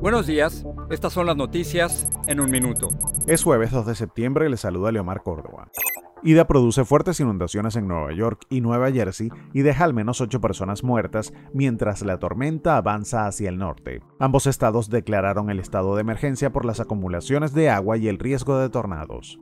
Buenos días, estas son las noticias en un minuto. Es jueves 2 de septiembre y le saluda Leomar Córdoba. Ida produce fuertes inundaciones en Nueva York y Nueva Jersey y deja al menos ocho personas muertas mientras la tormenta avanza hacia el norte. Ambos estados declararon el estado de emergencia por las acumulaciones de agua y el riesgo de tornados.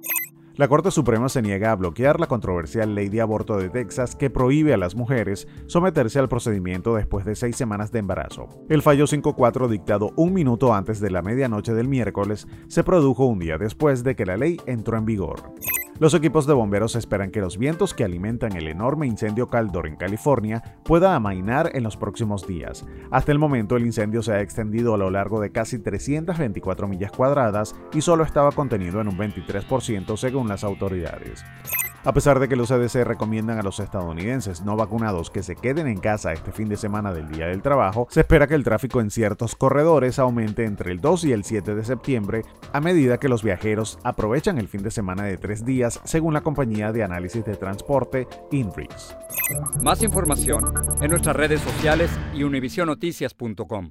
La Corte Suprema se niega a bloquear la controversial ley de aborto de Texas que prohíbe a las mujeres someterse al procedimiento después de seis semanas de embarazo. El fallo 5-4 dictado un minuto antes de la medianoche del miércoles se produjo un día después de que la ley entró en vigor. Los equipos de bomberos esperan que los vientos que alimentan el enorme incendio Caldor en California pueda amainar en los próximos días. Hasta el momento el incendio se ha extendido a lo largo de casi 324 millas cuadradas y solo estaba contenido en un 23% según las autoridades. A pesar de que los CDC recomiendan a los estadounidenses no vacunados que se queden en casa este fin de semana del Día del Trabajo, se espera que el tráfico en ciertos corredores aumente entre el 2 y el 7 de septiembre a medida que los viajeros aprovechan el fin de semana de tres días, según la compañía de análisis de transporte INRIX. Más información en nuestras redes sociales y univisionoticias.com.